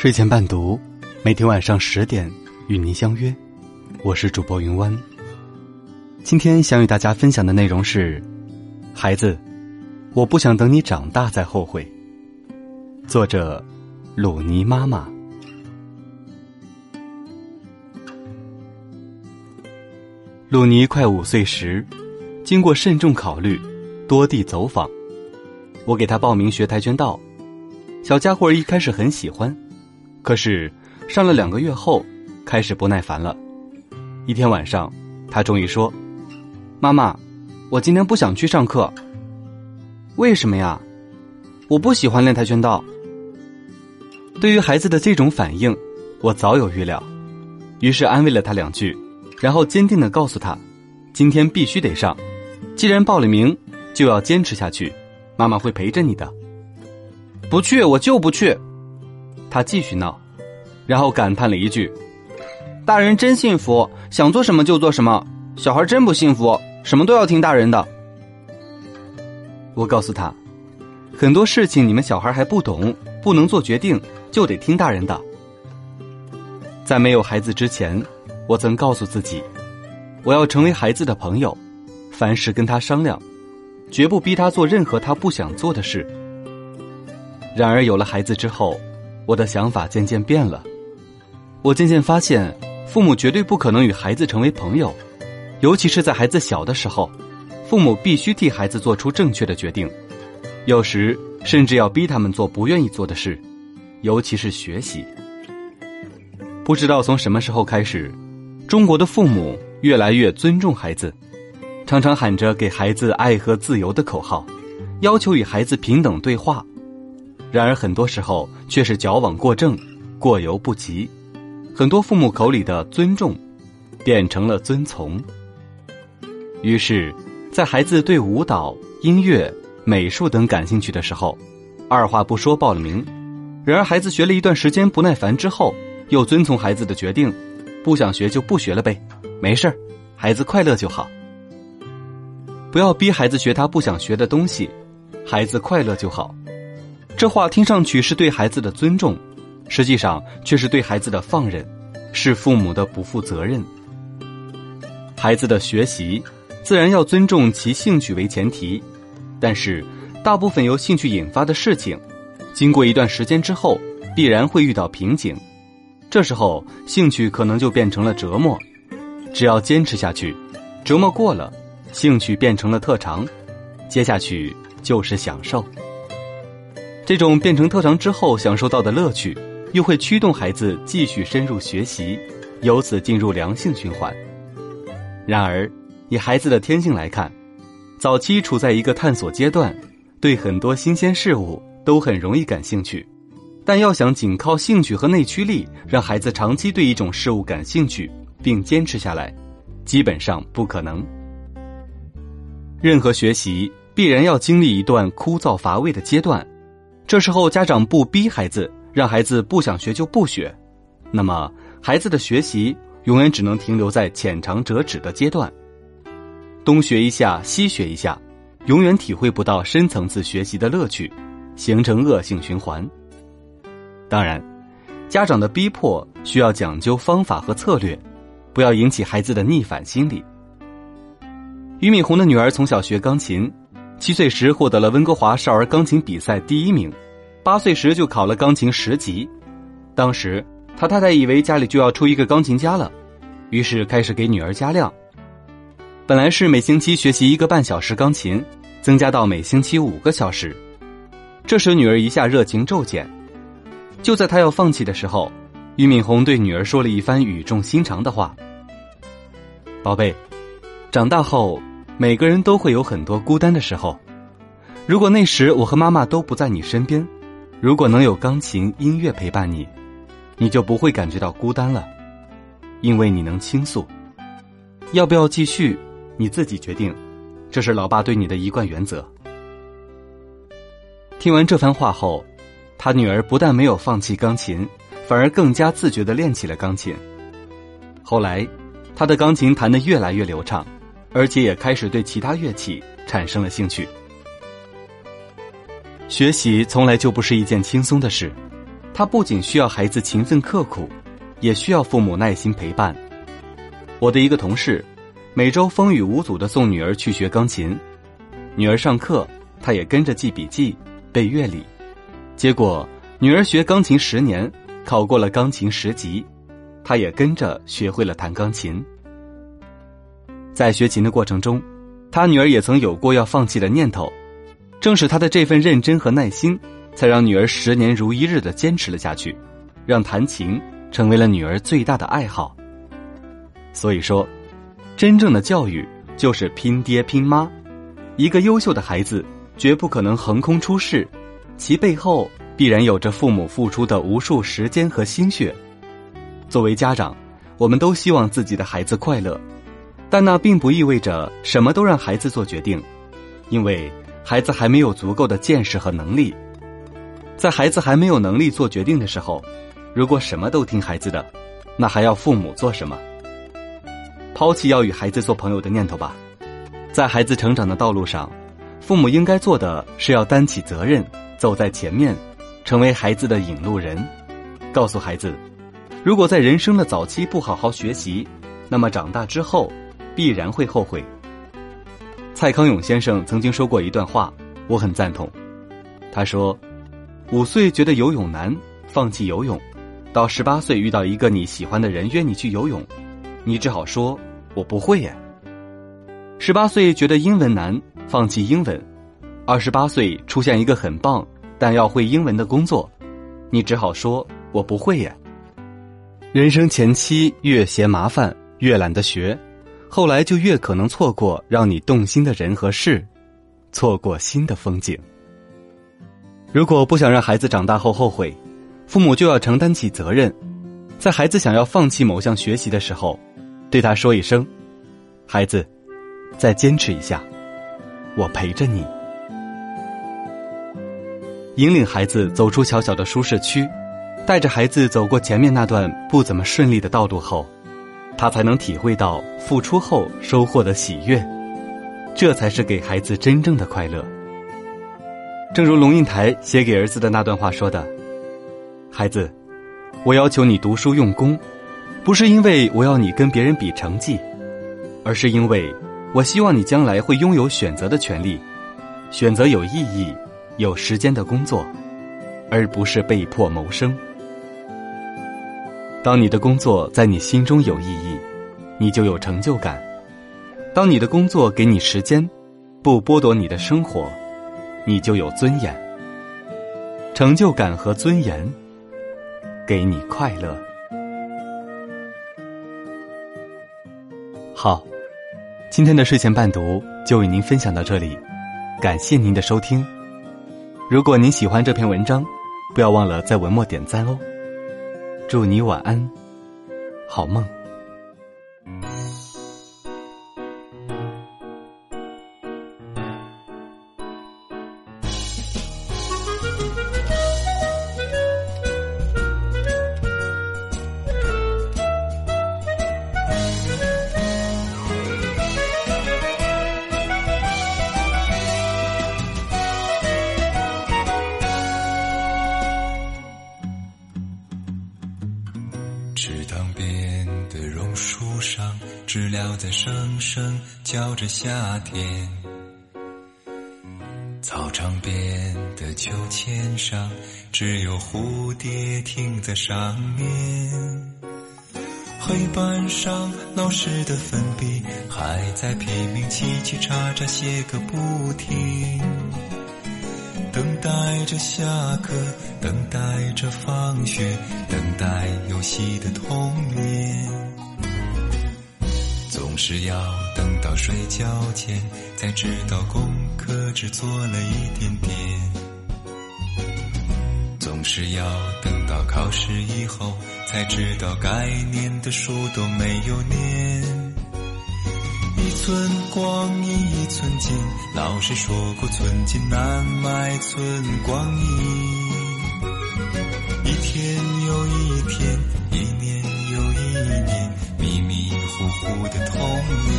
睡前伴读，每天晚上十点与您相约，我是主播云湾。今天想与大家分享的内容是：孩子，我不想等你长大再后悔。作者：鲁尼妈妈。鲁尼快五岁时，经过慎重考虑，多地走访，我给他报名学跆拳道。小家伙一开始很喜欢。可是，上了两个月后，开始不耐烦了。一天晚上，他终于说：“妈妈，我今天不想去上课。为什么呀？我不喜欢练跆拳道。”对于孩子的这种反应，我早有预料，于是安慰了他两句，然后坚定的告诉他：“今天必须得上，既然报了名，就要坚持下去。妈妈会陪着你的。不去，我就不去。”他继续闹，然后感叹了一句：“大人真幸福，想做什么就做什么。小孩真不幸福，什么都要听大人的。”我告诉他：“很多事情你们小孩还不懂，不能做决定，就得听大人的。”在没有孩子之前，我曾告诉自己：“我要成为孩子的朋友，凡事跟他商量，绝不逼他做任何他不想做的事。”然而有了孩子之后，我的想法渐渐变了，我渐渐发现，父母绝对不可能与孩子成为朋友，尤其是在孩子小的时候，父母必须替孩子做出正确的决定，有时甚至要逼他们做不愿意做的事，尤其是学习。不知道从什么时候开始，中国的父母越来越尊重孩子，常常喊着给孩子爱和自由的口号，要求与孩子平等对话。然而，很多时候却是矫枉过正，过犹不及。很多父母口里的尊重，变成了遵从。于是，在孩子对舞蹈、音乐、美术等感兴趣的时候，二话不说报了名。然而，孩子学了一段时间不耐烦之后，又遵从孩子的决定，不想学就不学了呗，没事儿，孩子快乐就好。不要逼孩子学他不想学的东西，孩子快乐就好。这话听上去是对孩子的尊重，实际上却是对孩子的放任，是父母的不负责任。孩子的学习自然要尊重其兴趣为前提，但是大部分由兴趣引发的事情，经过一段时间之后，必然会遇到瓶颈，这时候兴趣可能就变成了折磨。只要坚持下去，折磨过了，兴趣变成了特长，接下去就是享受。这种变成特长之后享受到的乐趣，又会驱动孩子继续深入学习，由此进入良性循环。然而，以孩子的天性来看，早期处在一个探索阶段，对很多新鲜事物都很容易感兴趣。但要想仅靠兴趣和内驱力让孩子长期对一种事物感兴趣并坚持下来，基本上不可能。任何学习必然要经历一段枯燥乏味的阶段。这时候，家长不逼孩子，让孩子不想学就不学，那么孩子的学习永远只能停留在浅尝辄止的阶段，东学一下，西学一下，永远体会不到深层次学习的乐趣，形成恶性循环。当然，家长的逼迫需要讲究方法和策略，不要引起孩子的逆反心理。俞敏洪的女儿从小学钢琴。七岁时获得了温哥华少儿钢琴比赛第一名，八岁时就考了钢琴十级。当时他太太以为家里就要出一个钢琴家了，于是开始给女儿加量。本来是每星期学习一个半小时钢琴，增加到每星期五个小时。这时女儿一下热情骤减。就在她要放弃的时候，俞敏洪对女儿说了一番语重心长的话：“宝贝，长大后。”每个人都会有很多孤单的时候，如果那时我和妈妈都不在你身边，如果能有钢琴、音乐陪伴你，你就不会感觉到孤单了，因为你能倾诉。要不要继续，你自己决定，这是老爸对你的一贯原则。听完这番话后，他女儿不但没有放弃钢琴，反而更加自觉的练起了钢琴。后来，他的钢琴弹得越来越流畅。而且也开始对其他乐器产生了兴趣。学习从来就不是一件轻松的事，它不仅需要孩子勤奋刻苦，也需要父母耐心陪伴。我的一个同事，每周风雨无阻的送女儿去学钢琴，女儿上课，他也跟着记笔记、背乐理。结果，女儿学钢琴十年，考过了钢琴十级，他也跟着学会了弹钢琴。在学琴的过程中，他女儿也曾有过要放弃的念头，正是他的这份认真和耐心，才让女儿十年如一日的坚持了下去，让弹琴成为了女儿最大的爱好。所以说，真正的教育就是拼爹拼妈。一个优秀的孩子绝不可能横空出世，其背后必然有着父母付出的无数时间和心血。作为家长，我们都希望自己的孩子快乐，但那并不意味着什么都让孩子做决定，因为孩子还没有足够的见识和能力。在孩子还没有能力做决定的时候，如果什么都听孩子的，那还要父母做什么？抛弃要与孩子做朋友的念头吧，在孩子成长的道路上，父母应该做的是要担起责任，走在前面，成为孩子的引路人，告诉孩子，如果在人生的早期不好好学习，那么长大之后必然会后悔。蔡康永先生曾经说过一段话，我很赞同。他说：“五岁觉得游泳难，放弃游泳；到十八岁遇到一个你喜欢的人约你去游泳，你只好说。”我不会耶。十八岁觉得英文难，放弃英文；二十八岁出现一个很棒但要会英文的工作，你只好说我不会耶。人生前期越嫌麻烦，越懒得学，后来就越可能错过让你动心的人和事，错过新的风景。如果不想让孩子长大后后悔，父母就要承担起责任，在孩子想要放弃某项学习的时候。对他说一声：“孩子，再坚持一下，我陪着你。”引领孩子走出小小的舒适区，带着孩子走过前面那段不怎么顺利的道路后，他才能体会到付出后收获的喜悦，这才是给孩子真正的快乐。正如龙应台写给儿子的那段话说的：“孩子，我要求你读书用功。”不是因为我要你跟别人比成绩，而是因为我希望你将来会拥有选择的权利，选择有意义、有时间的工作，而不是被迫谋生。当你的工作在你心中有意义，你就有成就感；当你的工作给你时间，不剥夺你的生活，你就有尊严。成就感和尊严，给你快乐。好，今天的睡前伴读就与您分享到这里，感谢您的收听。如果您喜欢这篇文章，不要忘了在文末点赞哦。祝你晚安，好梦。边的榕树上知了在声声叫着夏天，操场边的秋千上，只有蝴蝶停在上面。黑板上老师的粉笔还在拼命叽叽喳喳写个不停，等待着下课，等待着放学，等待游戏的童年。总是要等到睡觉前，才知道功课只做了一点点。总是要等到考试以后，才知道该念的书都没有念。一寸光阴一寸金，老师说过寸金难买寸光阴。一天又一天，一年又一年。迷迷糊糊的童年。